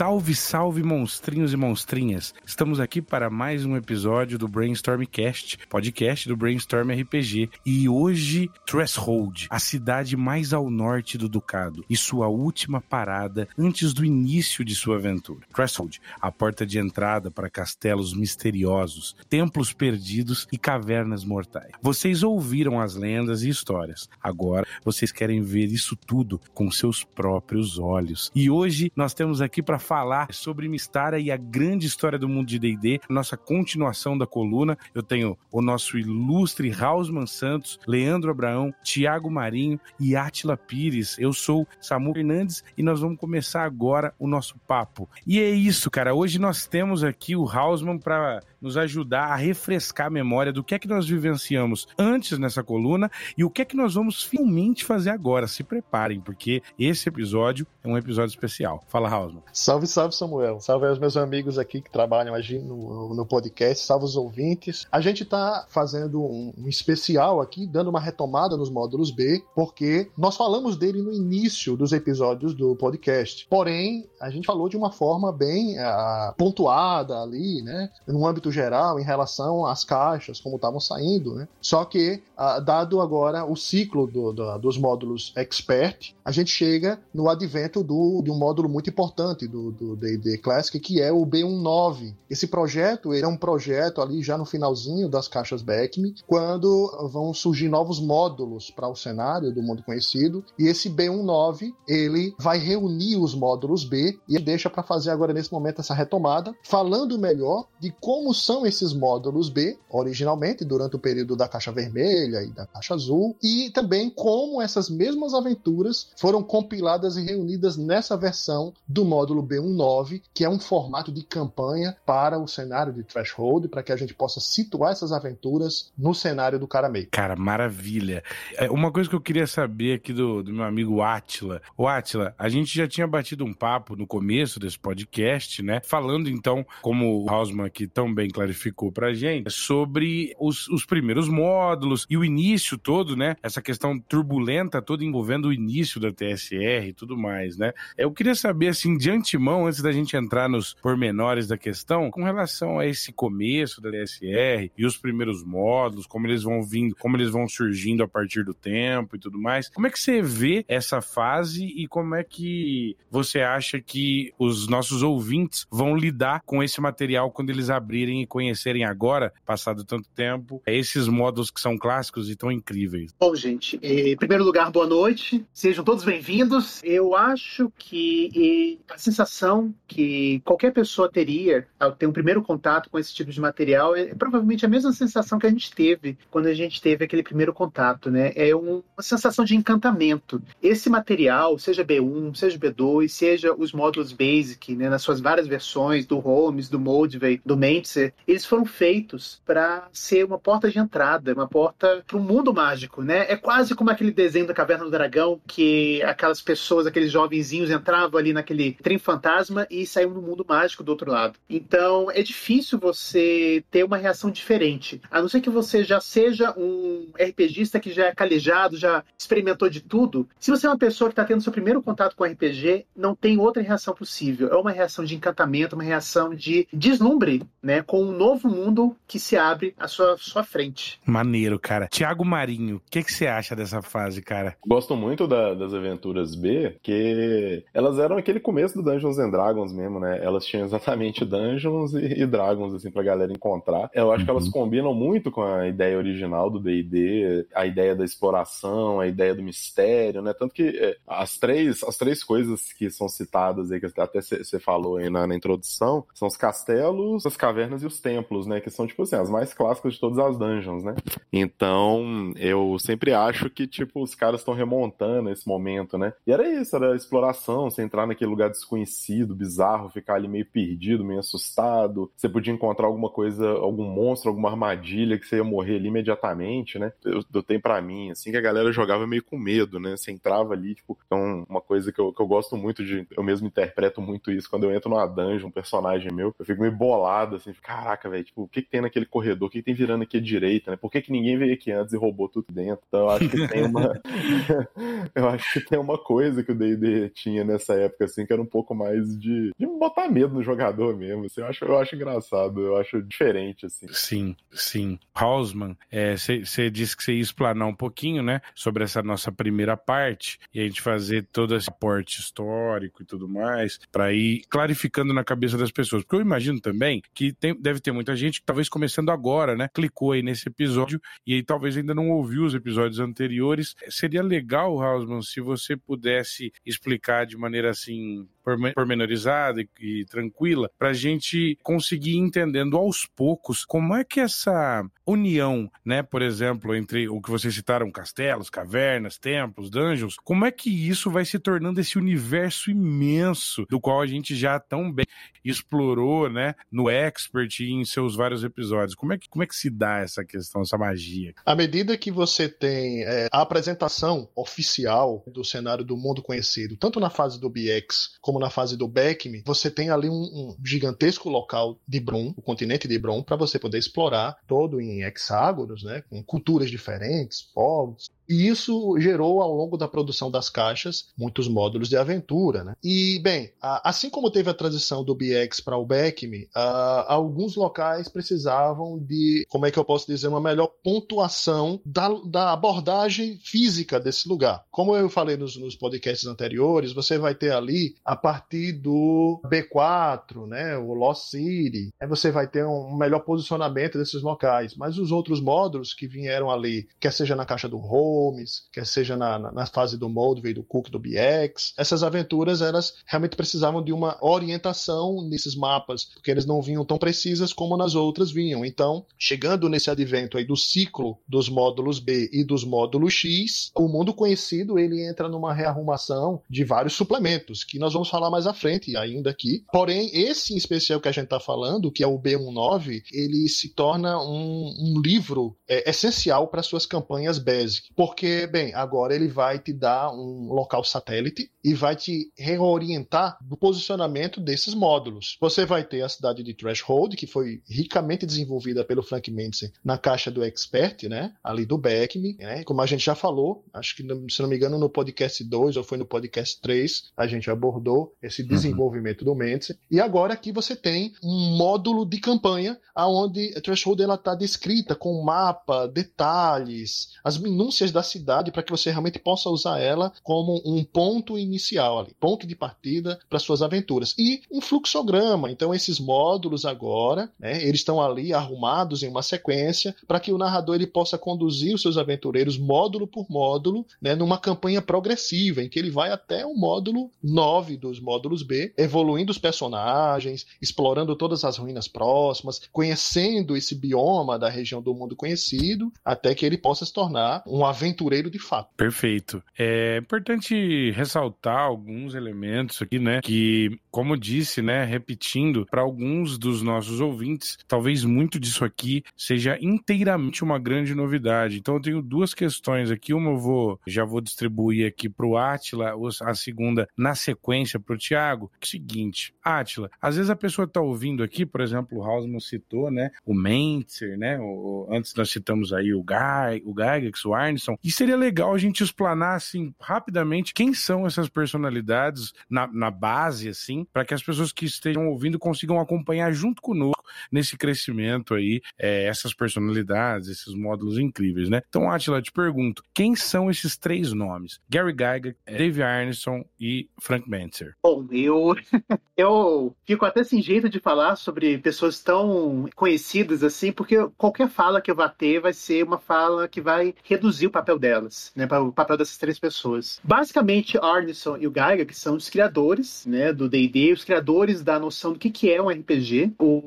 Salve, salve, monstrinhos e monstrinhas! Estamos aqui para mais um episódio do Brainstormcast, podcast do Brainstorm RPG. E hoje, Threshold, a cidade mais ao norte do Ducado, e sua última parada antes do início de sua aventura. Threshold, a porta de entrada para castelos misteriosos, templos perdidos e cavernas mortais. Vocês ouviram as lendas e histórias. Agora, vocês querem ver isso tudo com seus próprios olhos. E hoje nós temos aqui para falar sobre Mistara e a grande história do mundo de D&D, nossa continuação da coluna. Eu tenho o nosso ilustre Hausman Santos, Leandro Abraão, Tiago Marinho e Atila Pires. Eu sou Samu Fernandes e nós vamos começar agora o nosso papo. E é isso, cara. Hoje nós temos aqui o Hausman para nos ajudar a refrescar a memória do que é que nós vivenciamos antes nessa coluna e o que é que nós vamos finalmente fazer agora. Se preparem, porque esse episódio é um episódio especial. Fala, Hausman. Salve, salve, Samuel. Salve aos meus amigos aqui que trabalham no, no podcast. Salve os ouvintes. A gente está fazendo um, um especial aqui, dando uma retomada nos módulos B, porque nós falamos dele no início dos episódios do podcast. Porém, a gente falou de uma forma bem uh, pontuada ali, né? No âmbito geral, em relação às caixas, como estavam saindo, né? Só que, uh, dado agora o ciclo do, do, dos módulos Expert, a gente chega no advento do, de um módulo muito importante do D&D Classic, que é o B19. Esse projeto ele é um projeto ali já no finalzinho das caixas Beckme, quando vão surgir novos módulos para o cenário do mundo conhecido, e esse B19 ele vai reunir os módulos B e deixa para fazer agora nesse momento essa retomada, falando melhor de como são esses módulos B originalmente durante o período da caixa vermelha e da caixa azul, e também como essas mesmas aventuras foram compiladas e reunidas nessa versão do módulo B19, que é um formato de campanha para o cenário de Threshold, para que a gente possa situar essas aventuras no cenário do Caramei. Cara, maravilha. É, uma coisa que eu queria saber aqui do, do meu amigo Atila. O Atila, a gente já tinha batido um papo no começo desse podcast, né? Falando então, como o Hausman aqui tão bem clarificou pra gente, sobre os, os primeiros módulos e o início todo, né? Essa questão turbulenta toda envolvendo o início da TSR e tudo mais, né? Eu queria saber, assim, de antemão, antes da gente entrar nos pormenores da questão, com relação a esse começo da TSR e os primeiros módulos, como eles vão vindo, como eles vão surgindo a partir do tempo e tudo mais, como é que você vê essa fase e como é que você acha que os nossos ouvintes vão lidar com esse material quando eles abrirem conhecerem agora, passado tanto tempo, esses módulos que são clássicos e tão incríveis? Bom, gente, em primeiro lugar, boa noite. Sejam todos bem-vindos. Eu acho que a sensação que qualquer pessoa teria ao ter um primeiro contato com esse tipo de material é provavelmente a mesma sensação que a gente teve quando a gente teve aquele primeiro contato, né? É uma sensação de encantamento. Esse material, seja B1, seja B2, seja os módulos Basic, né, nas suas várias versões, do Holmes, do Moldvay, do Mentzer, eles foram feitos para ser uma porta de entrada, uma porta para um mundo mágico, né? É quase como aquele desenho da Caverna do Dragão, que aquelas pessoas, aqueles jovenzinhos entravam ali naquele trem fantasma e saíam no mundo mágico do outro lado. Então, é difícil você ter uma reação diferente, a não ser que você já seja um RPGista que já é calejado, já experimentou de tudo. Se você é uma pessoa que está tendo seu primeiro contato com RPG, não tem outra reação possível. É uma reação de encantamento, uma reação de deslumbre, né, com um novo mundo que se abre à sua, sua frente. Maneiro, cara. Tiago Marinho, o que, que você acha dessa fase, cara? Gosto muito da, das aventuras B, que elas eram aquele começo do Dungeons and Dragons mesmo, né? Elas tinham exatamente Dungeons e, e Dragons, assim, pra galera encontrar. Eu acho uhum. que elas uhum. combinam muito com a ideia original do D&D, a ideia da exploração, a ideia do mistério, né? Tanto que é, as três, as três coisas que são citadas aí, que até você falou aí na, na, introdução, são os castelos, as cavernas e os templos, né? Que são, tipo assim, as mais clássicas de todas as dungeons, né? Então, eu sempre acho que, tipo, os caras estão remontando esse momento, né? E era isso, era exploração, você entrar naquele lugar desconhecido, bizarro, ficar ali meio perdido, meio assustado. Você podia encontrar alguma coisa, algum monstro, alguma armadilha que você ia morrer ali imediatamente, né? Eu, eu tenho para mim, assim, que a galera jogava meio com medo, né? Você entrava ali, tipo, então, uma coisa que eu, que eu gosto muito de. Eu mesmo interpreto muito isso quando eu entro numa dungeon, um personagem meu, eu fico meio bolado, assim, caraca, velho, tipo, o que, que tem naquele corredor? O que, que tem virando aqui à direita, né? Por que, que ninguém veio aqui antes e roubou tudo dentro? Então eu acho que tem uma. eu acho que tem uma coisa que o DD tinha nessa época, assim, que era um pouco mais de, de botar medo no jogador mesmo. Assim, eu, acho, eu acho engraçado, eu acho diferente, assim. Sim, sim. Hausman, você é, disse que você ia explanar um pouquinho, né, sobre essa nossa primeira parte e a gente fazer todo esse aporte histórico e tudo mais, para ir clarificando na cabeça das pessoas. Porque eu imagino também que tem, deve ter muita gente que talvez começando agora, né, clicou aí nesse episódio e aí talvez ainda não ouviu os episódios anteriores. Seria legal, Hausman, se você pudesse explicar de maneira assim pormenorizada e, e tranquila, para a gente conseguir entendendo aos poucos como é que essa união, né, por exemplo, entre o que vocês citaram, castelos, cavernas, templos, dungeons, como é que isso vai se tornando esse universo imenso do qual a gente já tão bem explorou, né, no Expert e em seus vários episódios. Como é que, como é que se dá essa questão, essa magia? À medida que você tem é, a apresentação oficial do cenário do mundo conhecido, tanto na fase do BX como na fase do Beckme, você tem ali um, um gigantesco local de Brum, o continente de Brum, para você poder explorar todo em hexágonos, né, com culturas diferentes, povos, e isso gerou, ao longo da produção das caixas, muitos módulos de aventura. Né? E, bem, assim como teve a transição do BX para o Beckme, alguns locais precisavam de, como é que eu posso dizer, uma melhor pontuação da, da abordagem física desse lugar. Como eu falei nos, nos podcasts anteriores, você vai ter ali, a partir do B4, né, o Lost City, você vai ter um melhor posicionamento desses locais. Mas os outros módulos que vieram ali, quer seja na caixa do Roll, Holmes, quer seja na, na, na fase do Moldvay, do Cook, do BX. Essas aventuras, elas realmente precisavam de uma orientação nesses mapas, porque eles não vinham tão precisas como nas outras vinham. Então, chegando nesse advento aí do ciclo dos módulos B e dos módulos X, o mundo conhecido ele entra numa rearrumação de vários suplementos, que nós vamos falar mais à frente ainda aqui. Porém, esse em especial que a gente está falando, que é o B19, ele se torna um, um livro é, essencial para suas campanhas basic. Por porque, bem, agora ele vai te dar um local satélite e vai te reorientar do posicionamento desses módulos. Você vai ter a cidade de Threshold, que foi ricamente desenvolvida pelo Frank Mendes na caixa do Expert, né? Ali do Beckme, né? Como a gente já falou, acho que, se não me engano, no podcast 2 ou foi no podcast 3, a gente abordou esse uhum. desenvolvimento uhum. do Mendes. E agora aqui você tem um módulo de campanha aonde a Threshold está descrita com mapa, detalhes, as minúcias da da cidade para que você realmente possa usar ela como um ponto inicial ali, ponto de partida para suas aventuras. E um fluxograma. Então, esses módulos agora, né, eles estão ali arrumados em uma sequência para que o narrador ele possa conduzir os seus aventureiros módulo por módulo, né, numa campanha progressiva, em que ele vai até o módulo 9 dos módulos B, evoluindo os personagens, explorando todas as ruínas próximas, conhecendo esse bioma da região do mundo conhecido, até que ele possa se tornar um aventureiro aventureiro de fato. Perfeito. É importante ressaltar alguns elementos aqui, né? Que, como disse, né? Repetindo, para alguns dos nossos ouvintes, talvez muito disso aqui seja inteiramente uma grande novidade. Então, eu tenho duas questões aqui. Uma eu vou, já vou distribuir aqui para o Atila, a segunda na sequência para o Tiago. É seguinte, Atila, às vezes a pessoa está ouvindo aqui, por exemplo, o Hausman citou, né? O Mentzer, né? O, antes nós citamos aí o Guy, o Gygax, o E seria legal a gente explanar, assim, rapidamente quem são essas personalidades na, na base, assim, para que as pessoas que estejam ouvindo consigam acompanhar junto conosco nesse crescimento aí, é, essas personalidades, esses módulos incríveis, né? Então, Atila, te pergunto, quem são esses três nomes? Gary Gygax, Dave Arneson e Frank Mentzer. Bom, eu, eu fico até sem jeito de falar sobre pessoas tão conhecidas assim, porque qualquer fala que eu vá ter vai ser uma fala que vai reduzir o papel delas, né, o papel dessas três pessoas. Basicamente, Arneson e o que são os criadores, né, do D&D, os criadores da noção do que, que é um RPG. O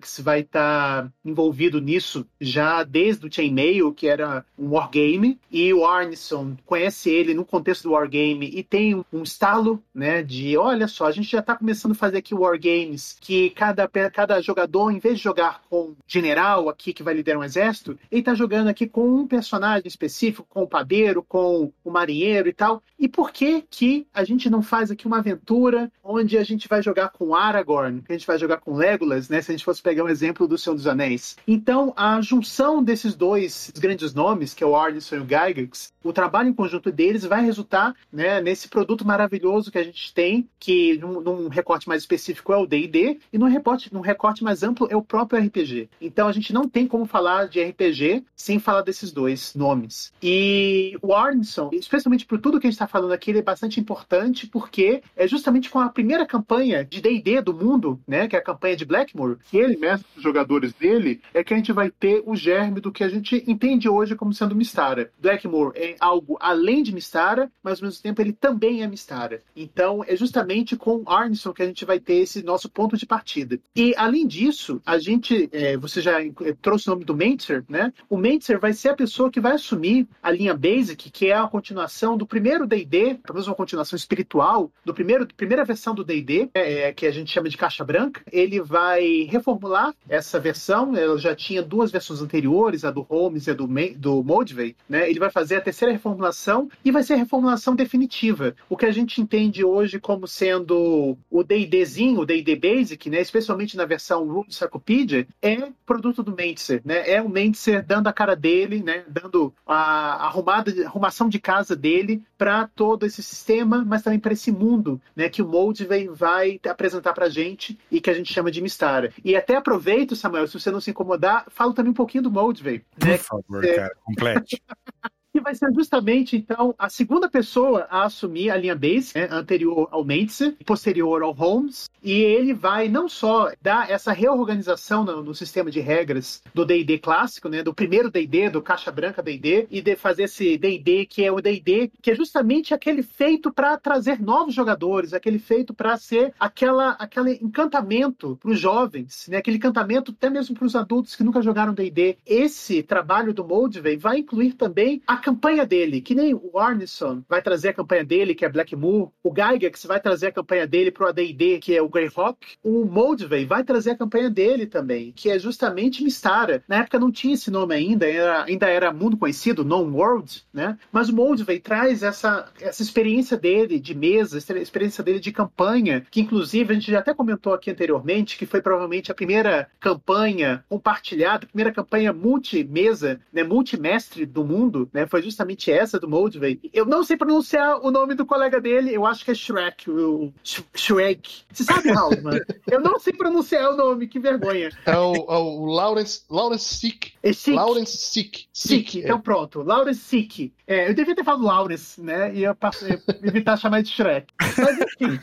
que vai estar tá envolvido nisso já desde o Chainmail, que era um wargame, e o Arneson conhece ele no contexto do wargame e tem um estalo, né, de olha só, a gente já está começando a fazer aqui wargames, que cada, cada jogador, em vez de jogar com general aqui que vai liderar um exército, ele está jogando aqui com um personagem específico com o padeiro, com o marinheiro e tal. E por que que a gente não faz aqui uma aventura onde a gente vai jogar com Aragorn, que a gente vai jogar com Legolas, né? Se a gente fosse pegar um exemplo do Senhor dos Anéis. Então, a junção desses dois grandes nomes, que é o Arneson e o Gygax, o trabalho em conjunto deles vai resultar né, nesse produto maravilhoso que a gente tem, que num, num recorte mais específico é o D&D, e num recorte, num recorte mais amplo é o próprio RPG. Então, a gente não tem como falar de RPG sem falar desses dois nomes. E o Arneson, especialmente por tudo que a gente está falando aqui, ele é bastante importante porque é justamente com a primeira campanha de D&D do mundo, né, que é a campanha de Blackmoor, que ele mestre os jogadores dele, é que a gente vai ter o germe do que a gente entende hoje como sendo Mistara. Blackmoor é algo além de Mistara, mas ao mesmo tempo ele também é Mistara. Então é justamente com Arneson que a gente vai ter esse nosso ponto de partida. E além disso, a gente, é, você já trouxe o nome do Mentzer, né? O Mentzer vai ser a pessoa que vai assumir a linha Basic, que é a continuação do primeiro D&D, menos uma continuação espiritual do primeiro primeira versão do D&D, é, é, que a gente chama de caixa branca. Ele vai reformular essa versão. Ela já tinha duas versões anteriores, a do Holmes e a do, do Moldvay, né? Ele vai fazer a terceira reformulação e vai ser a reformulação definitiva. O que a gente entende hoje como sendo o D&Dzinho, o D&D Basic, né? Especialmente na versão Rule Encyclopedia, é produto do Mentzer, né? É o Mentzer dando a cara dele, né? Dando a arrumada, arrumação de casa dele para todo esse sistema, mas também para esse mundo, né? Que o Moldvay vai apresentar pra gente e que a gente chama de Mistara. E até aproveito, Samuel, se você não se incomodar, falo também um pouquinho do. Né? Por favor, é... cara, complete. que vai ser justamente, então, a segunda pessoa a assumir a linha base, né, anterior ao Mentzer, posterior ao Holmes, e ele vai não só dar essa reorganização no, no sistema de regras do D&D clássico, né, do primeiro D&D, do caixa branca D&D, e de fazer esse D&D que é o D&D que é justamente aquele feito para trazer novos jogadores, aquele feito para ser aquela, aquele encantamento para os jovens, né, aquele encantamento até mesmo para os adultos que nunca jogaram D&D. Esse trabalho do Moldvay vai incluir também a campanha dele, que nem o Arneson vai trazer a campanha dele, que é Black Moor, o Gygax vai trazer a campanha dele pro AD&D, que é o Greyhawk, o Moldvay vai trazer a campanha dele também, que é justamente Mistara. Na época não tinha esse nome ainda, era, ainda era mundo conhecido, Non World, né? Mas o Moldvay traz essa, essa experiência dele de mesa, essa experiência dele de campanha, que inclusive a gente já até comentou aqui anteriormente, que foi provavelmente a primeira campanha compartilhada, a primeira campanha multi-mesa, né, multimestre do mundo, né? Foi justamente essa do Moldvay. Eu não sei pronunciar o nome do colega dele, eu acho que é Shrek, o Shrek. Você sabe, Halsman? eu não sei pronunciar o nome, que vergonha. É o, é o Lawrence, Lawrence Sick. É Sick. Lawrence Sick. Sick, Sick então é. pronto. Lawrence Sick. É, eu devia ter falado Lawrence, né? E eu passei, evitar chamar de Shrek. Mas enfim.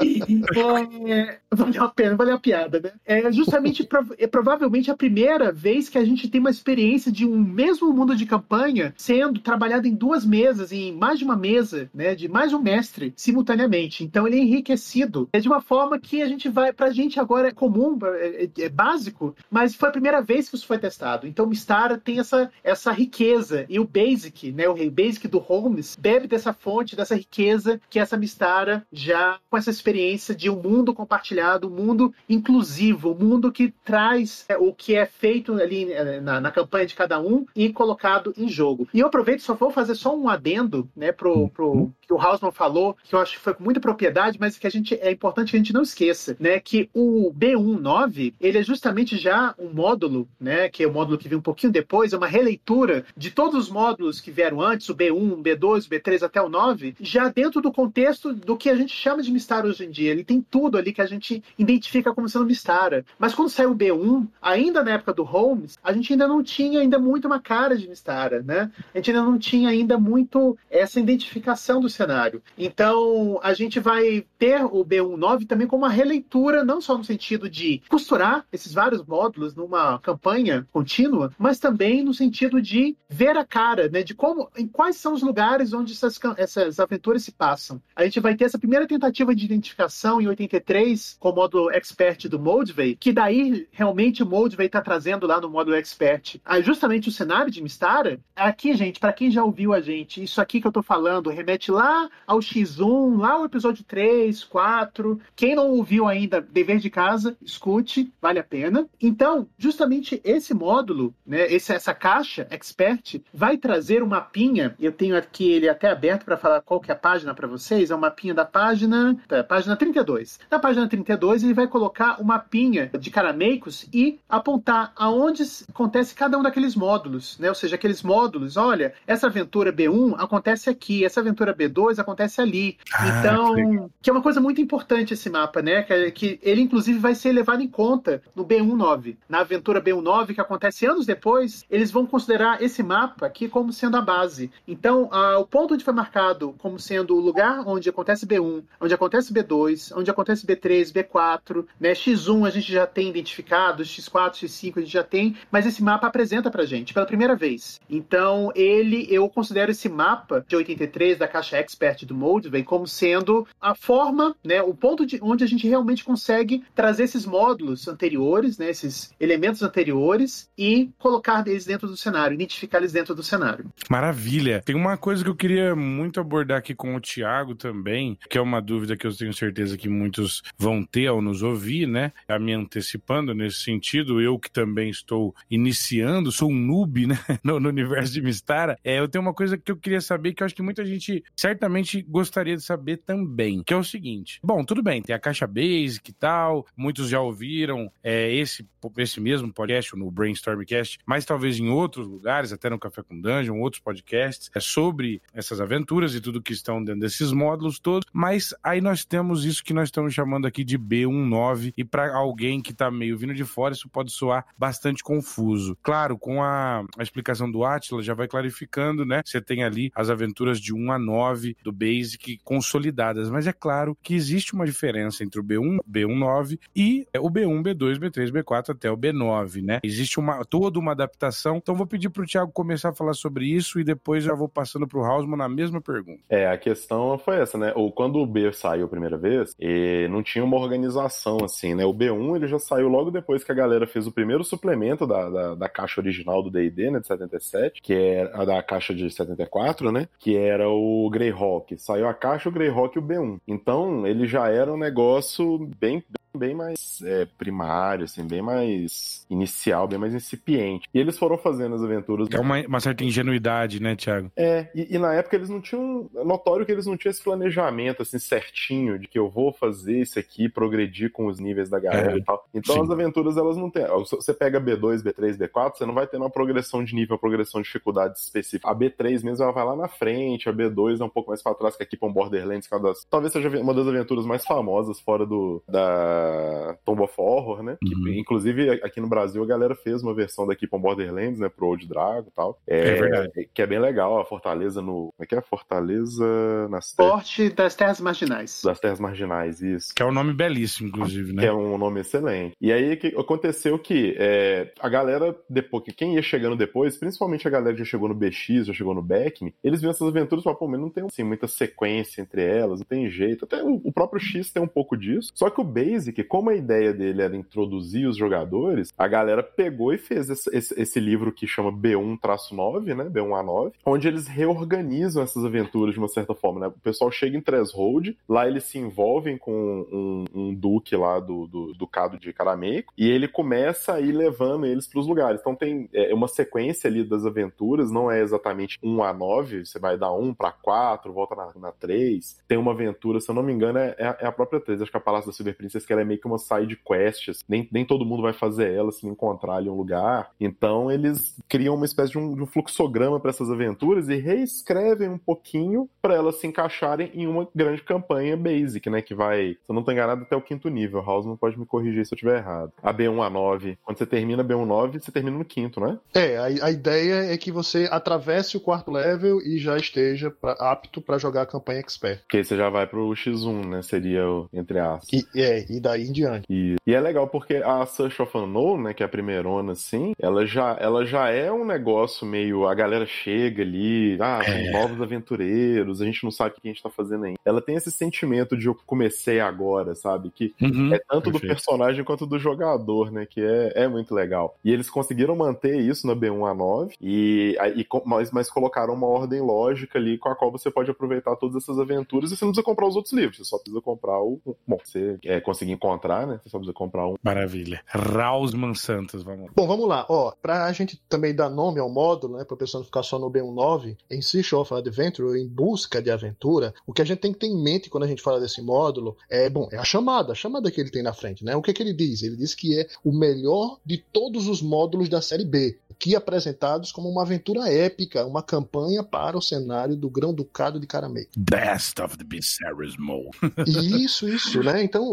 é, valeu a pena, valeu a piada, né? É justamente, é provavelmente a primeira vez que a gente tem uma experiência de um mesmo mundo de campanha sendo trabalhado em duas mesas, em mais de uma mesa, né, de mais um mestre simultaneamente. Então ele é enriquecido. É de uma forma que a gente vai, pra gente agora é comum, é, é, é básico, mas foi a primeira vez que isso foi testado. Então Mistara tem essa, essa riqueza e o Basic, né, o Basic do Holmes bebe dessa fonte, dessa riqueza que essa Mistara já com essa experiência de um mundo compartilhado, um mundo inclusivo, um mundo que traz é, o que é feito ali é, na, na campanha de cada um e colocado em jogo. E eu aproveito, só vou fazer só um adendo, né, pro, pro uhum. Que o Hausmann falou, que eu acho que foi com muita propriedade, mas que a gente é importante que a gente não esqueça, né, que o B19, ele é justamente já um módulo, né, que é o módulo que veio um pouquinho depois, é uma releitura de todos os módulos que vieram antes, o B1, o B2, o B3 até o 9, já dentro do contexto do que a gente chama de Mistara hoje em dia. Ele tem tudo ali que a gente identifica como sendo Mistara. Mas quando saiu o B1, ainda na época do Holmes, a gente ainda não tinha ainda muito uma cara de Mistara, né? a gente ainda não tinha ainda muito essa identificação do cenário. Então, a gente vai ter o B19 também como uma releitura, não só no sentido de costurar esses vários módulos numa campanha contínua, mas também no sentido de ver a cara, né, de como, em quais são os lugares onde essas, essas aventuras se passam. A gente vai ter essa primeira tentativa de identificação em 83 com o módulo Expert do Moldvay, que daí realmente o Moldvay está trazendo lá no módulo Expert justamente o cenário de Mistara, aqui, gente, para quem já ouviu a gente, isso aqui que eu tô falando remete lá ao X1, lá ao episódio 3, 4. Quem não ouviu ainda, dever de casa, escute, vale a pena. Então, justamente esse módulo, né, esse, essa caixa expert, vai trazer um mapinha. Eu tenho aqui ele até aberto para falar qual que é a página para vocês. É um mapinha da página, tá, página 32. Na página 32, ele vai colocar um mapinha de carameicos e apontar aonde acontece cada um daqueles módulos, né? Ou seja, aqueles módulos, olha, essa aventura B1 acontece aqui, essa aventura B2 acontece ali. Ah, então, que, que, é uma coisa muito importante esse mapa, né? Que, que ele, inclusive, vai ser levado em conta no B19. Na aventura B19, que acontece anos depois, eles vão considerar esse mapa aqui como sendo a base. Então, a, o ponto onde foi marcado como sendo o lugar onde acontece B1, onde acontece B2, onde acontece B3, B4, né? X1 a gente já tem identificado, X4, X5 a gente já tem, mas esse mapa apresenta pra gente pela primeira vez. Então, ele, eu considero esse mapa de 83 da caixa Expert do Moldvay como sendo a forma, né, o ponto de onde a gente realmente consegue trazer esses módulos anteriores, né, esses elementos anteriores e colocar eles dentro do cenário, identificar eles dentro do cenário. Maravilha. Tem uma coisa que eu queria muito abordar aqui com o Tiago também, que é uma dúvida que eu tenho certeza que muitos vão ter ao nos ouvir, né? A me antecipando nesse sentido, eu que também estou iniciando, sou um noob, né, no, no universo de Mistara, é, eu tenho uma coisa que eu queria saber que eu acho que muita gente certamente gostaria de saber também, que é o seguinte. Bom, tudo bem, tem a caixa basic e tal, muitos já ouviram é, esse, esse mesmo podcast no Brainstormcast, mas talvez em outros lugares, até no Café com Dungeon, outros podcasts, é sobre essas aventuras e tudo que estão dentro desses módulos todos, mas aí nós temos isso que nós estamos chamando aqui de B19 e para alguém que tá meio vindo de fora, isso pode soar bastante confuso. Claro, com a, a explicação do Atila já vai clarificando, né? Você tem ali as aventuras de 1 a 9 do Basic consolidadas, mas é claro que existe uma diferença entre o B1, B19 e o B1, B2, B3, B4 até o B9, né? Existe uma toda uma adaptação. Então vou pedir pro Thiago começar a falar sobre isso e depois já vou passando pro Hausman na mesma pergunta. É, a questão foi essa, né? Ou quando o B saiu a primeira vez, não tinha uma organização assim, né? O B1 ele já saiu logo depois que a galera fez o primeiro suplemento da, da, da caixa original do D&D, né, de 77, que é a da caixa de 74, né, que era o Greyhawk. Saiu a caixa, o Greyhawk e o B1. Então, ele já era um negócio bem, bem mais é, primário, assim, bem mais inicial, bem mais incipiente. E eles foram fazendo as aventuras. É uma, uma certa ingenuidade, né, Thiago? É, e, e, na época eles não tinham. Notório que eles não tinham esse planejamento, assim, certinho, de que eu vou fazer isso aqui, progredir com os níveis da galera é, e tal. Então sim. as aventuras, elas não têm. Você pega B2, B3, B4, você não vai ter uma progressão de nível, uma progressão de dificuldade específica. A B3 mesmo, ela vai lá na frente, a B2 é um pouco mais pra trás, que aqui pra um Borderlands, que é uma das, talvez seja uma das aventuras mais famosas fora do da Tomb of Horror, né? Uhum. Que, inclusive, aqui no Brasil, a galera fez uma versão daqui para Borderlands, né? Pro Old Dragon e tal. É, é, verdade. Que é bem legal, a Fortaleza no... Como é que é? Fortaleza nas Forte das Terras Marginais. Das Terras Marginais, isso. Que é um nome belíssimo, inclusive, né? Que é um nome excelente. E aí, que aconteceu que é, a galera, depois, que quem ia chegando depois, principalmente a galera que já chegou no BX, já chegou no Beckme, eles viam essas aventuras e falaram, pô, mas não tem assim, muita sequência entre elas, não tem jeito. Até o, o próprio X tem um pouco disso. Só que o Basic, como a ideia dele era introduzir os jogadores, a galera pegou e fez esse, esse, esse livro que chama B1-9, né? B1A9, onde eles reorganizam essas aventuras de uma certa forma, né? O pessoal chega em Threshold, lá eles se envolvem com um, um duque lá do, do, de Carameico, e ele começa a ir levando eles para os lugares. Então tem é, uma sequência ali das aventuras, não é exatamente 1 a 9, você vai dar 1 para 4, volta na, na 3. Tem uma aventura, se eu não me engano, é, é a própria 3. Acho que a Palácio da Silver Princess, que ela é meio que uma side quests, nem, nem todo mundo vai fazer ela se encontrar ali um lugar. Então eles criam uma espécie de um, de um fluxograma para essas aventuras e reescrevem um pouquinho para elas se encaixarem em uma grande campanha basic, né? Que vai, se eu não tô enganado, até o quinto nível. House não pode me corrigir se eu estiver errado. A B1 a 9. Quando você termina B1 9, você termina no quinto, né? É, a, a ideia é que você atravesse o quarto level e já esteja pra, apto para jogar a campanha expert. Porque aí você já vai pro X1, né? Seria o entre aspas. E, é, e daí em diante. E, e é legal porque a Search of Unknown, né, que é a primeirona, assim, ela já, ela já é um negócio meio. A galera chega ali, ah, é. novos aventureiros, a gente não sabe o que a gente tá fazendo ainda. Ela tem esse sentimento de eu comecei agora, sabe? Que uhum, é tanto perfeito. do personagem quanto do jogador, né? Que é, é muito legal. E eles conseguiram manter isso na B1A9, e, e, mas, mas colocaram uma ordem lógica ali com a qual você pode aproveitar todas essas aventuras e você não precisa comprar os outros livros, você só precisa comprar o. Bom, você é, conseguir encontrar, né? Você só precisa comprar um. Maravilha. Rausman Santos, vamos. Bom, vamos lá. Ó, pra gente também dar nome ao módulo, né? Pra pessoa não ficar só no B19, em Search of Adventure, em busca de aventura, o que a gente tem que ter em mente quando a gente fala desse módulo é, bom, é a chamada, a chamada que ele tem na frente, né? O que, que ele diz? Ele diz que é o melhor de todos os módulos da série B aqui apresentados como uma aventura épica, uma campanha para o cenário do Grão-Ducado de Caramei. Best of the Viserys Mole. isso, isso, né? Então,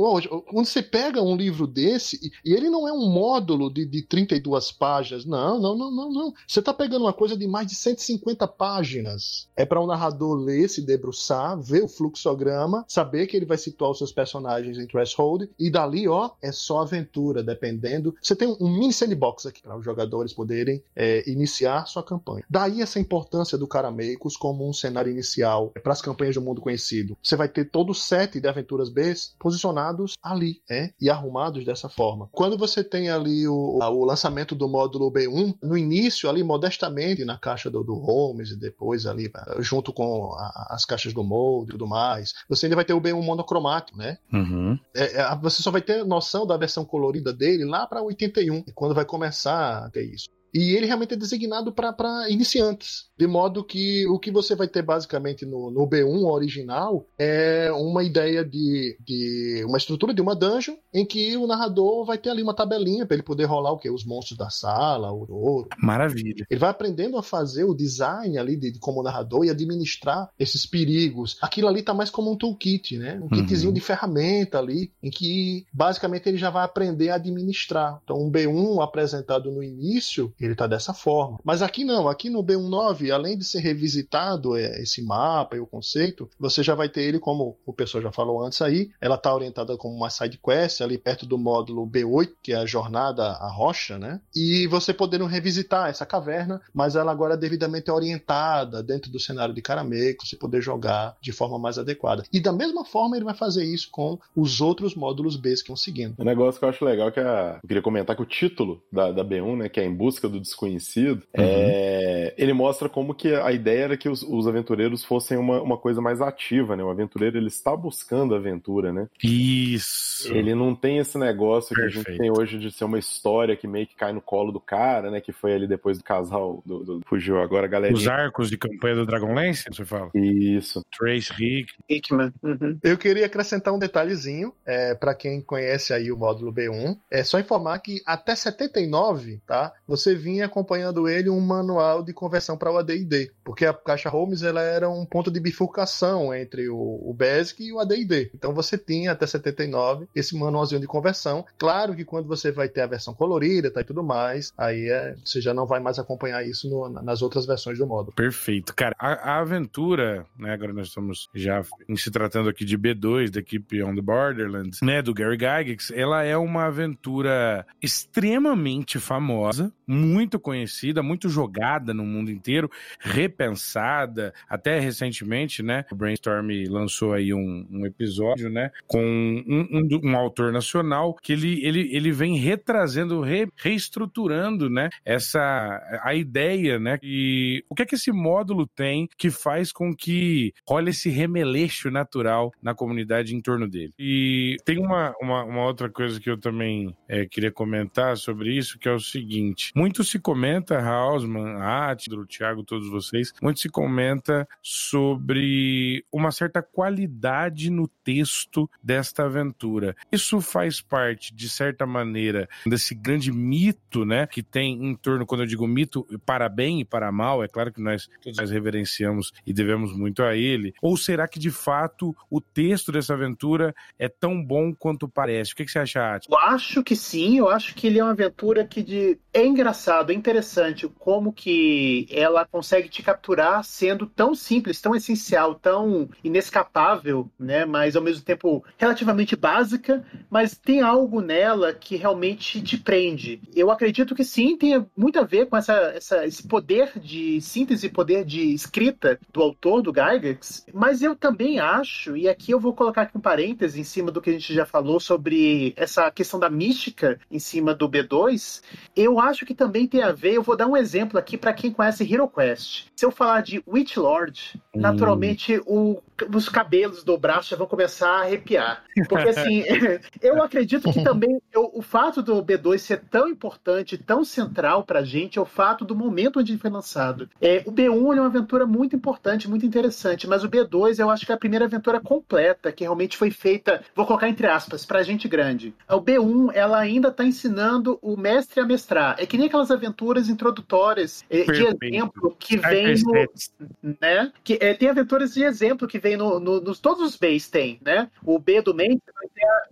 quando você pega um livro desse, e ele não é um módulo de, de 32 páginas, não, não, não, não, não. Você está pegando uma coisa de mais de 150 páginas. É para o um narrador ler, se debruçar, ver o fluxograma, saber que ele vai situar os seus personagens em threshold, e dali, ó, é só aventura, dependendo. Você tem um mini sandbox aqui para os jogadores poderem é, iniciar sua campanha. Daí essa importância do Carameicos como um cenário inicial para as campanhas do mundo conhecido. Você vai ter todos os sete de aventuras B posicionados ali, é, e arrumados dessa forma. Quando você tem ali o, o lançamento do módulo B1, no início ali modestamente na caixa do, do Holmes e depois ali junto com a, as caixas do Mold e tudo mais, você ainda vai ter o B1 monocromático, né? Uhum. É, é, você só vai ter noção da versão colorida dele lá para 81, quando vai começar a ter isso. E ele realmente é designado para iniciantes. De modo que o que você vai ter basicamente no, no B1 original é uma ideia de, de uma estrutura de uma dungeon em que o narrador vai ter ali uma tabelinha para ele poder rolar o que? Os monstros da sala, o ouro. Maravilha. Ele vai aprendendo a fazer o design ali de, de como narrador e administrar esses perigos. Aquilo ali tá mais como um toolkit, né? Um uhum. kitzinho de ferramenta ali, em que basicamente ele já vai aprender a administrar. Então, um B1 apresentado no início ele está dessa forma. Mas aqui não, aqui no B19, além de ser revisitado é, esse mapa e o conceito, você já vai ter ele, como o pessoal já falou antes aí, ela está orientada como uma side quest, ali perto do módulo B8, que é a jornada à rocha, né? E você podendo revisitar essa caverna, mas ela agora é devidamente orientada dentro do cenário de Carameco, você poder jogar de forma mais adequada. E da mesma forma ele vai fazer isso com os outros módulos B que vão seguindo. Um negócio que eu acho legal é que a... eu queria comentar que o título da, da B1, né, que é Em Busca do Desconhecido, uhum. é, ele mostra como que a ideia era que os, os, aventureiros fossem uma, uma coisa mais ativa, né? O aventureiro, ele está buscando aventura, né? Isso! Ele não tem esse negócio Perfeito. que a gente tem hoje de ser uma história que meio que cai no colo do cara, né? Que foi ali depois do casal, do, do fugiu agora, galera. Os arcos de campanha do Dragonlance, você fala? Isso. Trace Rick. Hickman. Uhum. Eu queria acrescentar um detalhezinho, é, para quem conhece aí o módulo B1, é só informar que até 79, tá? Você vinha acompanhando ele um manual de conversão para o AD&D, porque a caixa Holmes ela era um ponto de bifurcação entre o, o BASIC e o AD&D. Então você tinha até 79 esse manualzinho de conversão. Claro que quando você vai ter a versão colorida tá, e tudo mais, aí é, você já não vai mais acompanhar isso no, nas outras versões do módulo. Perfeito. Cara, a, a, aventura, né, agora nós estamos já se tratando aqui de B2, da equipe On the Borderlands, né, do Gary Gygax, ela é uma aventura extremamente famosa, muito conhecida, muito jogada no mundo inteiro, repensada. Até recentemente, né? O Brainstorm lançou aí um, um episódio, né? Com um, um, um, autor nacional que ele, ele, ele vem retrazendo, re, reestruturando, né? Essa a ideia, né? E o que é que esse módulo tem que faz com que role esse remeleixo natural na comunidade em torno dele. E tem uma, uma, uma outra coisa que eu também é, queria comentar sobre isso, que é o seguinte: muito se comenta, Hausman, Atidro, Thiago, todos vocês, muito se comenta sobre uma certa qualidade no texto desta aventura. Isso faz parte, de certa maneira, desse grande mito, né, que tem em torno, quando eu digo mito, para bem e para mal, é claro que nós todos nós reverenciamos e devemos muito a ele. Ou será que de fato o texto dessa aventura é tão bom quanto parece? O que, que você acha, Ati? Eu acho que sim, eu acho que ele é uma aventura que de... é engraçado engraçado, é interessante como que ela consegue te capturar sendo tão simples, tão essencial, tão inescapável, né? Mas ao mesmo tempo relativamente básica, mas tem algo nela que realmente te prende. Eu acredito que sim, tem muito a ver com essa, essa, esse poder de síntese, poder de escrita do autor, do Gygax, mas eu também acho, e aqui eu vou colocar aqui um parêntese em cima do que a gente já falou sobre essa questão da mística em cima do B2, eu acho que também tem a ver, eu vou dar um exemplo aqui para quem conhece Hero Quest. Se eu falar de Witch Lord, hum. naturalmente o, os cabelos do braço já vão começar a arrepiar. Porque assim, eu acredito que também eu, o fato do B2 ser tão importante, tão central pra gente, é o fato do momento onde ele foi lançado. É, o B1 é uma aventura muito importante, muito interessante, mas o B2 eu acho que é a primeira aventura completa que realmente foi feita, vou colocar entre aspas, pra gente grande. O B1, ela ainda está ensinando o mestre a mestrar. É que nem aquelas aventuras introdutórias é, de exemplo que vem no, né? Que, é, tem aventuras de exemplo que vem no, no, nos todos os Bs tem, né? O B do Mente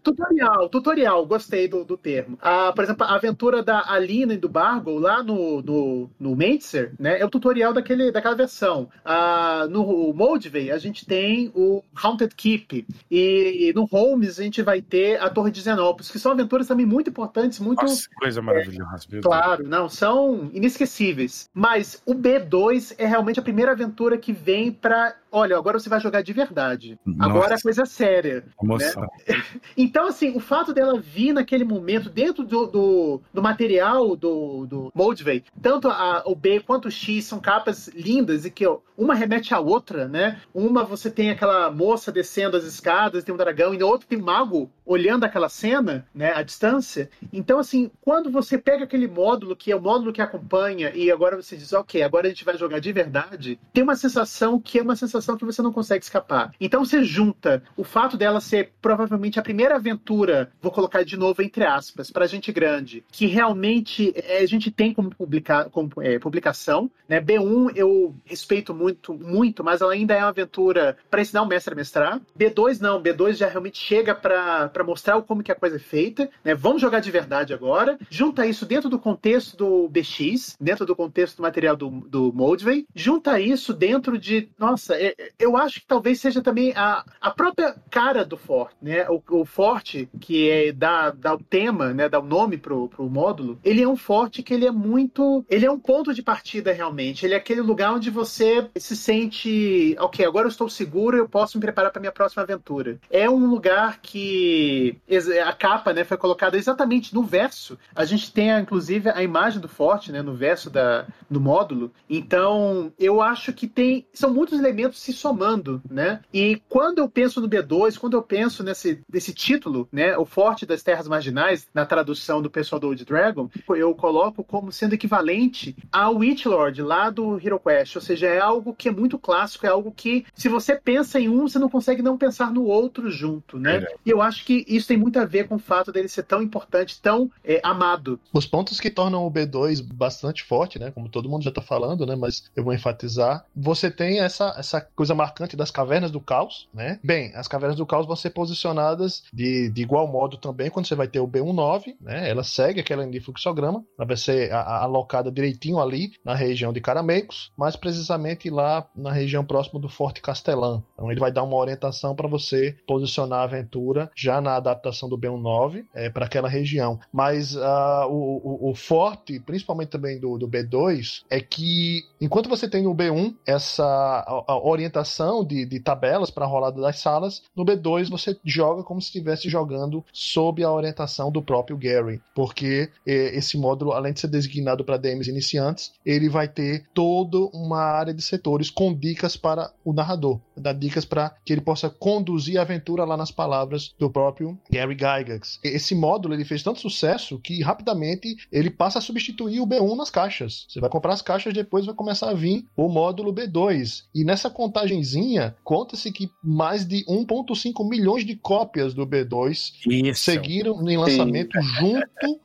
tutorial, tutorial, gostei do, do termo. A, por exemplo, a aventura da Alina e do Bargo lá no, no, no Mentzer, né? É o tutorial daquele, daquela versão. Ah, no Moldvay, a gente tem o Haunted Keep. E, e, no Holmes, a gente vai ter a Torre de Zenópolis, que são aventuras também muito importantes, muito. Nossa, coisa maravilhosa. É, claro, não, são inesquecíveis. Mas o B2 é realmente a primeira aventura que vem para olha, agora você vai jogar de verdade. Nossa. Agora é coisa séria. Emoção. Né? Então, assim, o fato dela vir naquele momento, dentro do, do, do material do, do Moldvay, tanto a, o B quanto o X são capas lindas e que ó, uma remete à outra, né? Uma você tem aquela moça descendo as escadas, tem um dragão, e na outra tem um mago olhando aquela cena, né, à distância. Então, assim, quando você pega aquele módulo, que é o módulo que acompanha, e agora você diz, ok, agora a gente vai jogar de verdade, tem uma sensação que é uma sensação que você não consegue escapar. Então você junta o fato dela ser provavelmente a primeira aventura, vou colocar de novo entre aspas, para gente grande, que realmente é, a gente tem como, publicar, como é, publicação. Né? B1 eu respeito muito, muito, mas ela ainda é uma aventura para ensinar o mestre a mestrar. B2 não, B2 já realmente chega para mostrar como que a coisa é feita. Né? Vamos jogar de verdade agora. Junta isso dentro do contexto do BX, dentro do contexto do material do, do Moldvay. Junta isso dentro de, nossa, é, eu acho que talvez seja também a, a própria cara do Forte, né? O, o Forte, que é dá, dá o tema, né? Dá o nome pro, pro módulo, ele é um Forte que ele é muito. Ele é um ponto de partida realmente. Ele é aquele lugar onde você se sente, ok, agora eu estou seguro, eu posso me preparar para minha próxima aventura. É um lugar que a capa, né, foi colocada exatamente no verso. A gente tem, inclusive, a imagem do Forte, né, no verso da, do módulo. Então, eu acho que tem são muitos elementos se somando, né? E quando eu penso no B2, quando eu penso nesse, nesse título, né, o Forte das Terras Marginais, na tradução do pessoal do Old Dragon, eu coloco como sendo equivalente ao Witchlord lá do Hero Quest, ou seja, é algo que é muito clássico, é algo que se você pensa em um, você não consegue não pensar no outro junto, né? É. E eu acho que isso tem muito a ver com o fato dele ser tão importante, tão é, amado. Os pontos que tornam o B2 bastante forte, né, como todo mundo já tá falando, né, mas eu vou enfatizar, você tem essa, essa coisa marcante das cavernas do caos, né? Bem, as cavernas do caos vão ser posicionadas de, de igual modo também quando você vai ter o B19, né? Ela segue aquela linha de fluxograma, ela vai ser a, a, alocada direitinho ali na região de Carameicos, mais precisamente lá na região próxima do Forte Castelã. Então ele vai dar uma orientação para você posicionar a aventura já na adaptação do B19 é, para aquela região. Mas uh, o, o, o, forte, principalmente também do, do B2, é que enquanto você tem no B1 essa a, a orientação de, de tabelas para a rolada das salas. No B2 você joga como se estivesse jogando sob a orientação do próprio Gary, porque eh, esse módulo, além de ser designado para DMs iniciantes, ele vai ter toda uma área de setores com dicas para o narrador, dar dicas para que ele possa conduzir a aventura lá nas palavras do próprio Gary Gygax. Esse módulo ele fez tanto sucesso que rapidamente ele passa a substituir o B1 nas caixas. Você vai comprar as caixas depois vai começar a vir o módulo B2 e nessa contagemzinha conta-se que mais de 1,5 milhões de cópias do B2 Isso. seguiram em lançamento Sim. junto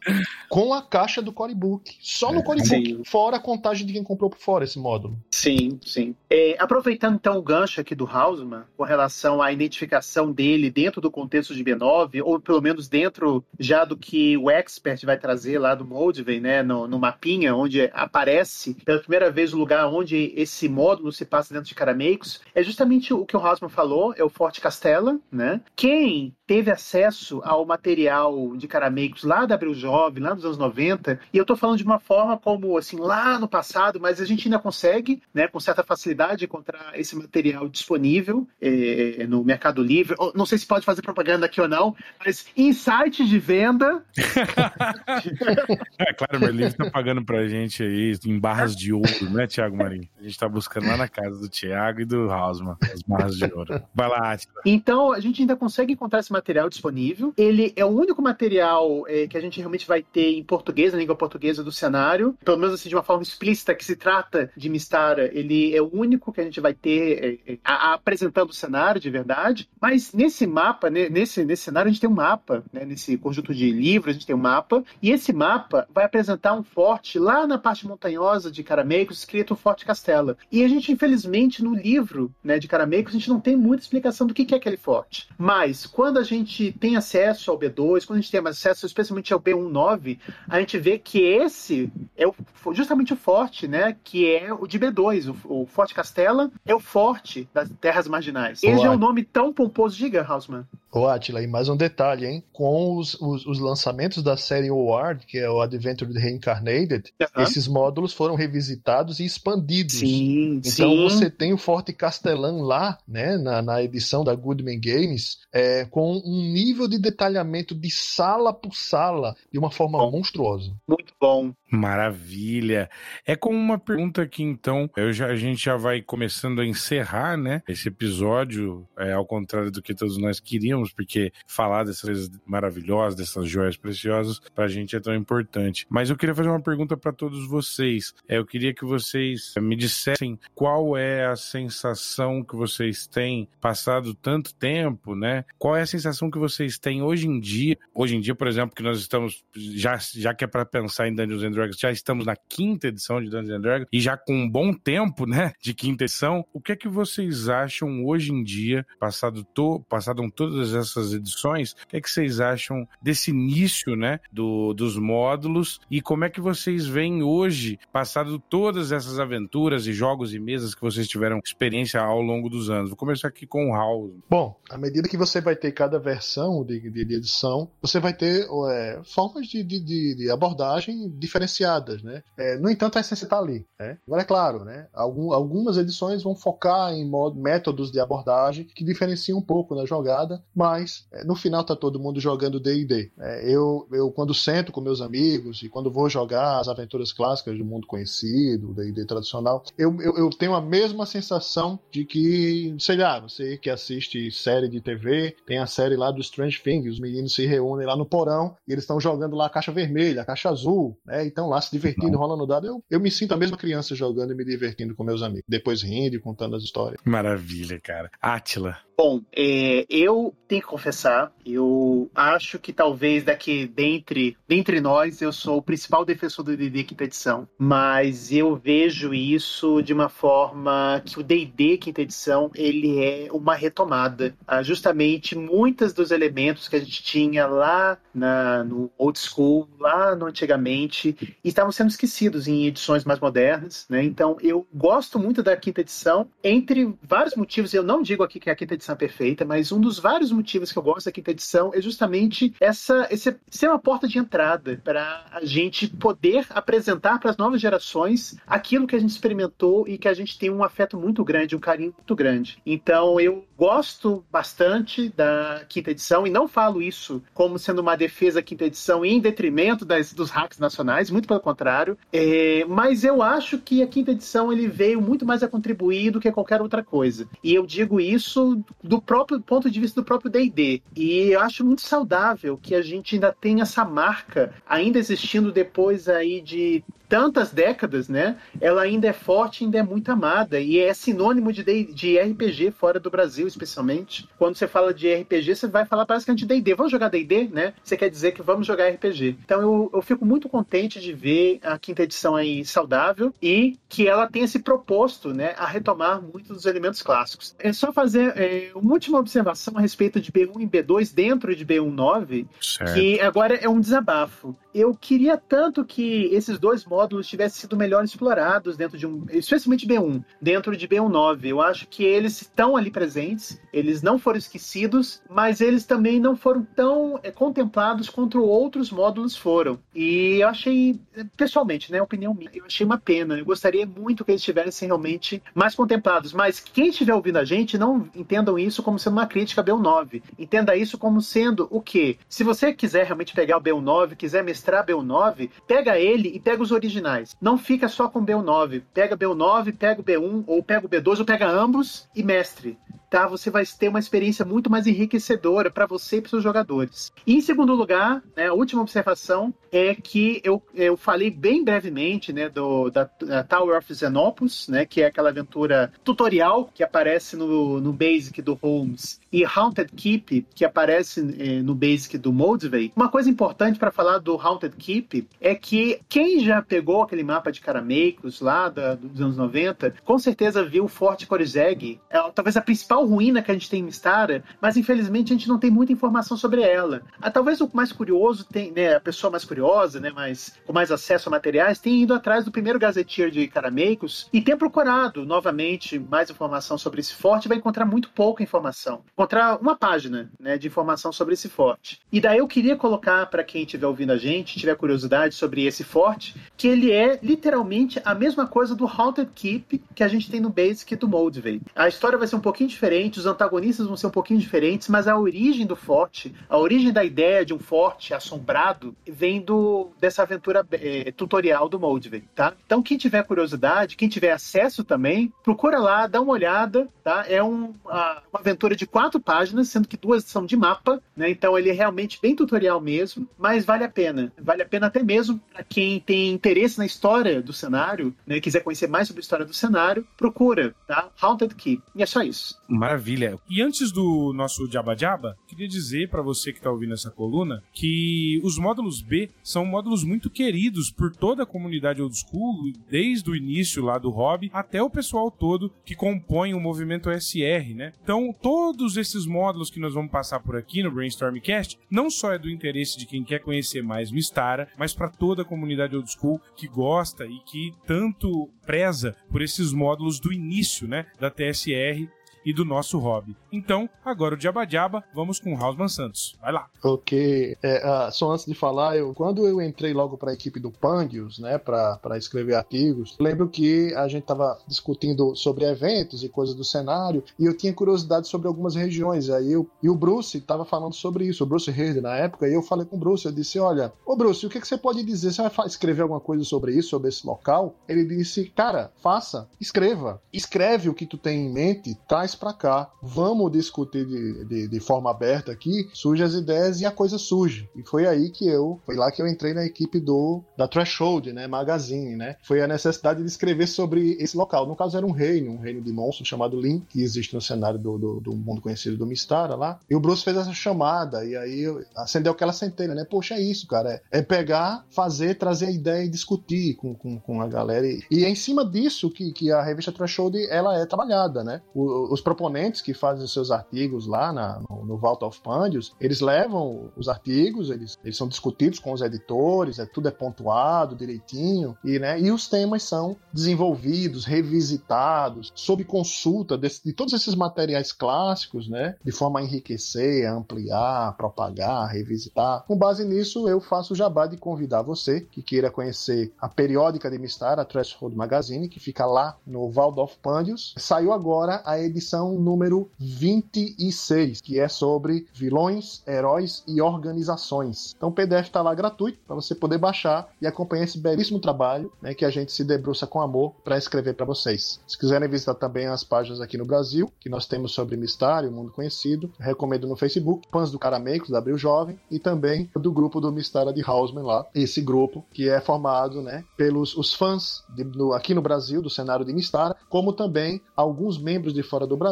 com a caixa do Corebook. Só no Corebook, fora a contagem de quem comprou por fora esse módulo. Sim, sim. É, aproveitando então o gancho aqui do Hausmann, com relação à identificação dele dentro do contexto de D9, ou pelo menos dentro já do que o Expert vai trazer lá do Moldvay, né, no, no mapinha, onde aparece pela primeira vez o lugar onde esse módulo se passa dentro de Carameicos, é justamente o que o Hausmann falou, é o Forte Castela, né? Quem teve acesso ao material de Carameicos lá da Abril Jovem, lá nos anos 90, e eu estou falando de uma forma como, assim, lá no passado, mas a gente ainda consegue, né, com certa facilidade, encontrar esse material disponível é, no Mercado Livre. Não sei se pode fazer propaganda aqui ou não, mas em sites de venda. é claro, o Merlin está pagando pra gente aí em barras de ouro, né, Tiago Marinho? A gente está buscando lá na casa do Tiago e do Hausmann as barras de ouro. Vai lá, Atila. Então, a gente ainda consegue encontrar esse material disponível. Ele é o único material é, que a gente realmente vai ter em português, na língua portuguesa do cenário, pelo menos assim, de uma forma explícita que se trata de Mistara. Ele é o único que a gente vai ter é, é, a, a, apresentando o cenário de verdade. Mas nesse mapa, né, nesse, nesse cenário, a gente tem um mapa, né, nesse conjunto de livros, a gente tem um mapa, e esse mapa vai apresentar um forte lá na parte montanhosa de Carameicos, escrito Forte Castela. E a gente, infelizmente, no livro né, de Carameicos, a gente não tem muita explicação do que é aquele forte. Mas, quando a gente tem acesso ao B2, quando a gente tem acesso especialmente ao B19, a gente vê que esse é o, justamente o forte, né? Que é o de B2, o, o Forte Castela é o forte das terras marginais. Esse é um nome tão pomposo, diga, Hausman. Ô, Atila, e mais um detalhe, hein? Com os, os, os lançamentos da série OWARD, que é o Adventure Reincarnated, uhum. esses módulos foram revisitados e expandidos. Sim, então sim. você tem o Forte Castellan lá, né, na, na edição da Goodman Games, é, com um nível de detalhamento de sala por sala de uma forma bom. monstruosa. Muito bom. Maravilha. É como uma pergunta aqui, então. Eu já, a gente já vai começando a encerrar, né? Esse episódio, é, ao contrário do que todos nós queríamos, porque falar dessas coisas maravilhosas, dessas joias preciosas, pra gente é tão importante. Mas eu queria fazer uma pergunta para todos vocês. É, eu queria que vocês me dissessem qual é a sensação que vocês têm passado tanto tempo, né? Qual é a sensação que vocês têm hoje em dia? Hoje em dia, por exemplo, que nós estamos, já, já que é para pensar em Dungeons and Dragons, já estamos na quinta edição de Dungeons and Dragons e já com um bom tempo, né, de quinta edição. O que é que vocês acham hoje em dia, passado to, passaram todas essas edições, o que é que vocês acham desse início, né, do, dos módulos e como é que vocês veem hoje, passado todas essas aventuras e jogos e mesas que vocês tiveram experiência ao longo dos anos? Vou começar aqui com o House. Bom, à medida que você vai ter cada versão de, de, de edição, você vai ter é, formas de, de, de abordagem diferenciadas diferenciadas, né? É, no entanto, a essência está ali. Né? Agora, é claro, né? Algum, algumas edições vão focar em modo, métodos de abordagem que diferenciam um pouco na jogada, mas é, no final tá todo mundo jogando D&D. É, eu, eu, quando sento com meus amigos e quando vou jogar as aventuras clássicas do mundo conhecido, D&D tradicional, eu, eu, eu, tenho a mesma sensação de que, sei lá, você que assiste série de TV, tem a série lá do Strange Things, os meninos se reúnem lá no porão e eles estão jogando lá a caixa vermelha, a caixa azul, né? estão lá se divertindo, Não. rolando dado. Eu, eu me sinto a mesma criança jogando e me divertindo com meus amigos. Depois rindo e contando as histórias. Maravilha, cara. Átila. Bom, é, eu tenho que confessar, eu acho que talvez daqui dentre, dentre nós eu sou o principal defensor do D&D quinta edição, mas eu vejo isso de uma forma que o D&D quinta edição ele é uma retomada. Ah, justamente muitos dos elementos que a gente tinha lá na, no old school, no antigamente, estavam sendo esquecidos em edições mais modernas, né? Então eu gosto muito da quinta edição, entre vários motivos, eu não digo aqui que a quinta edição edição perfeita, mas um dos vários motivos que eu gosto da quinta edição é justamente essa esse, ser uma porta de entrada para a gente poder apresentar para as novas gerações aquilo que a gente experimentou e que a gente tem um afeto muito grande, um carinho muito grande. Então eu gosto bastante da quinta edição e não falo isso como sendo uma defesa da quinta edição em detrimento das, dos hacks nacionais, muito pelo contrário. É, mas eu acho que a quinta edição ele veio muito mais a contribuir do que qualquer outra coisa. E eu digo isso do próprio ponto de vista do próprio D&D. E eu acho muito saudável que a gente ainda tenha essa marca ainda existindo depois aí de tantas décadas, né, ela ainda é forte, ainda é muito amada e é sinônimo de, de RPG fora do Brasil, especialmente. Quando você fala de RPG, você vai falar basicamente de D&D. Vamos jogar D&D, né? Você quer dizer que vamos jogar RPG. Então eu, eu fico muito contente de ver a quinta edição aí saudável e que ela tenha se proposto, né, a retomar muitos dos elementos clássicos. É só fazer é, uma última observação a respeito de B1 e B2 dentro de B19, certo. que agora é um desabafo eu queria tanto que esses dois módulos tivessem sido melhor explorados dentro de um, especialmente B1, dentro de B19. Eu acho que eles estão ali presentes, eles não foram esquecidos, mas eles também não foram tão é, contemplados quanto outros módulos foram. E eu achei, pessoalmente, né, opinião minha, eu achei uma pena. Eu gostaria muito que eles tivessem realmente mais contemplados, mas quem estiver ouvindo a gente, não entendam isso como sendo uma crítica a B19. Entenda isso como sendo o quê? Se você quiser realmente pegar o B19, quiser mestrar mestrar BU9, pega ele e pega os originais. Não fica só com BU9. Pega BU9, pega o B1, ou pega o B2, ou pega ambos e mestre tá? Você vai ter uma experiência muito mais enriquecedora para você e para seus jogadores. E em segundo lugar, né, a última observação é que eu, eu falei bem brevemente, né, do, da, da Tower of Xenopus, né, que é aquela aventura tutorial que aparece no, no Basic do Holmes, e Haunted Keep, que aparece eh, no Basic do Moldvay. Uma coisa importante para falar do Haunted Keep é que quem já pegou aquele mapa de Carameicos lá da, dos anos 90, com certeza viu o Forte Korizeg, é, talvez a principal ruína que a gente tem em Mistara, mas infelizmente a gente não tem muita informação sobre ela. Ah, talvez o mais curioso, tem, né, a pessoa mais curiosa, né, mais, com mais acesso a materiais, tenha ido atrás do primeiro gazeteiro de Carameicos e tenha procurado novamente mais informação sobre esse forte, vai encontrar muito pouca informação. Encontrar uma página né, de informação sobre esse forte. E daí eu queria colocar para quem estiver ouvindo a gente, tiver curiosidade sobre esse forte, que ele é literalmente a mesma coisa do Haunted Keep que a gente tem no Basic do Moldvay. A história vai ser um pouquinho diferente os antagonistas vão ser um pouquinho diferentes, mas a origem do forte, a origem da ideia de um forte assombrado, vem do, dessa aventura é, tutorial do Moldvay, tá? Então, quem tiver curiosidade, quem tiver acesso também, procura lá, dá uma olhada, tá? É um, uma, uma aventura de quatro páginas, sendo que duas são de mapa, né? Então, ele é realmente bem tutorial mesmo, mas vale a pena. Vale a pena até mesmo para quem tem interesse na história do cenário, né? Quiser conhecer mais sobre a história do cenário, procura, tá? Haunted Keep. E é só isso. Maravilha. E antes do nosso Jabba Jabba, queria dizer para você que está ouvindo essa coluna que os módulos B são módulos muito queridos por toda a comunidade old school, desde o início lá do hobby até o pessoal todo que compõe o movimento SR, né? Então, todos esses módulos que nós vamos passar por aqui no Brainstormcast não só é do interesse de quem quer conhecer mais Mistara, mas para toda a comunidade old school que gosta e que tanto preza por esses módulos do início, né, da TSR e do nosso hobby. Então, agora o Diaba Diaba, vamos com o Hausman Santos. Vai lá. Ok. É, uh, só antes de falar, eu, quando eu entrei logo para a equipe do Pandius, né, para escrever artigos, lembro que a gente estava discutindo sobre eventos e coisas do cenário e eu tinha curiosidade sobre algumas regiões. Aí eu, e o Bruce estava falando sobre isso, o Bruce Herd na época, e eu falei com o Bruce, eu disse: Olha, ô Bruce, o que, que você pode dizer? Você vai escrever alguma coisa sobre isso, sobre esse local? Ele disse: Cara, faça, escreva. Escreve o que tu tem em mente, traz para cá. Vamos discutir de, de, de, forma aberta aqui, surge as ideias e a coisa surge. E foi aí que eu, foi lá que eu entrei na equipe do da Threshold, né, Magazine, né? Foi a necessidade de escrever sobre esse local. No caso era um reino, um reino de monstros chamado Lin, que existe no cenário do, do, do mundo conhecido do Mistara lá. E o Bruce fez essa chamada e aí acendeu aquela centelha, né? Poxa, é isso, cara. É, é pegar, fazer, trazer a ideia e discutir com, com, com a galera. E, e é em cima disso que, que a revista Threshold ela é trabalhada, né? O, os proponentes que fazem os seus artigos lá na, no, no Vault of Pandius, eles levam os artigos, eles, eles são discutidos com os editores, é, tudo é pontuado direitinho, e, né, e os temas são desenvolvidos, revisitados, sob consulta de, de todos esses materiais clássicos, né, de forma a enriquecer, ampliar, propagar, revisitar. Com base nisso, eu faço o jabá de convidar você que queira conhecer a periódica de Mistar, a Threshold Magazine, que fica lá no Vault of Pandius. Saiu agora a edição edição número 26, que é sobre vilões, heróis e organizações. Então o PDF está lá gratuito para você poder baixar e acompanhar esse belíssimo trabalho né, que a gente se debruça com amor para escrever para vocês. Se quiserem visitar também as páginas aqui no Brasil, que nós temos sobre Mistário, Mundo Conhecido, recomendo no Facebook, Fãs do Caramecos, da Abril Jovem, e também do grupo do Mistário de Hausman lá, esse grupo que é formado né, pelos os fãs de, no, aqui no Brasil do cenário de Mistária, como também alguns membros de fora do Brasil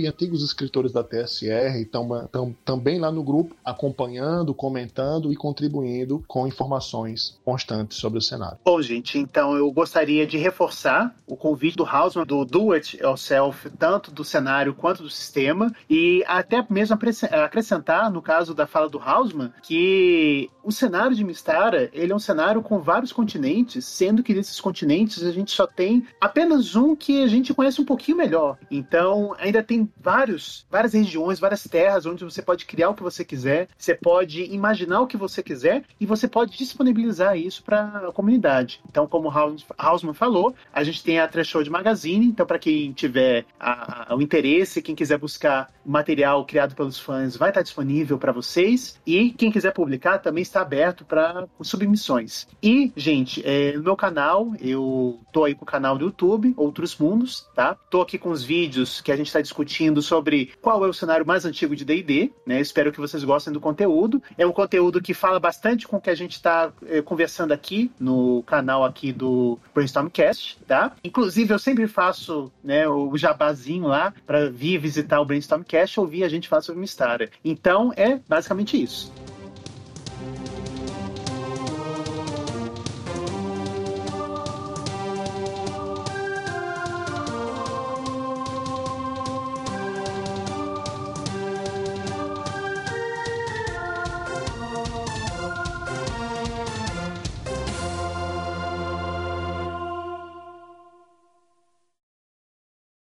e antigos escritores da TSR estão também lá no grupo, acompanhando, comentando e contribuindo com informações constantes sobre o cenário. Bom, gente, então eu gostaria de reforçar o convite do Hausman do Do It Yourself, tanto do cenário quanto do sistema, e até mesmo acrescentar, no caso da fala do Hausman, que o cenário de Mistara ele é um cenário com vários continentes, sendo que desses continentes a gente só tem apenas um que a gente conhece um pouquinho melhor. Então, ainda tem vários, várias regiões, várias terras onde você pode criar o que você quiser, você pode imaginar o que você quiser e você pode disponibilizar isso para a comunidade. Então, como Hausman falou, a gente tem a Threshold Magazine, então para quem tiver a, a, o interesse, quem quiser buscar material criado pelos fãs, vai estar disponível para vocês. E quem quiser publicar também está aberto para submissões. E, gente, é, no meu canal, eu tô aí com o canal do YouTube, Outros Mundos, tá? Tô aqui com os vídeos que a gente está discutindo sobre qual é o cenário mais antigo de D&D, né? Espero que vocês gostem do conteúdo. É um conteúdo que fala bastante com o que a gente está é, conversando aqui no canal aqui do Brainstormcast, tá? Inclusive, eu sempre faço né, o jabazinho lá para vir visitar o Brainstormcast ouvir a gente falar sobre Mistara. Então, é basicamente isso.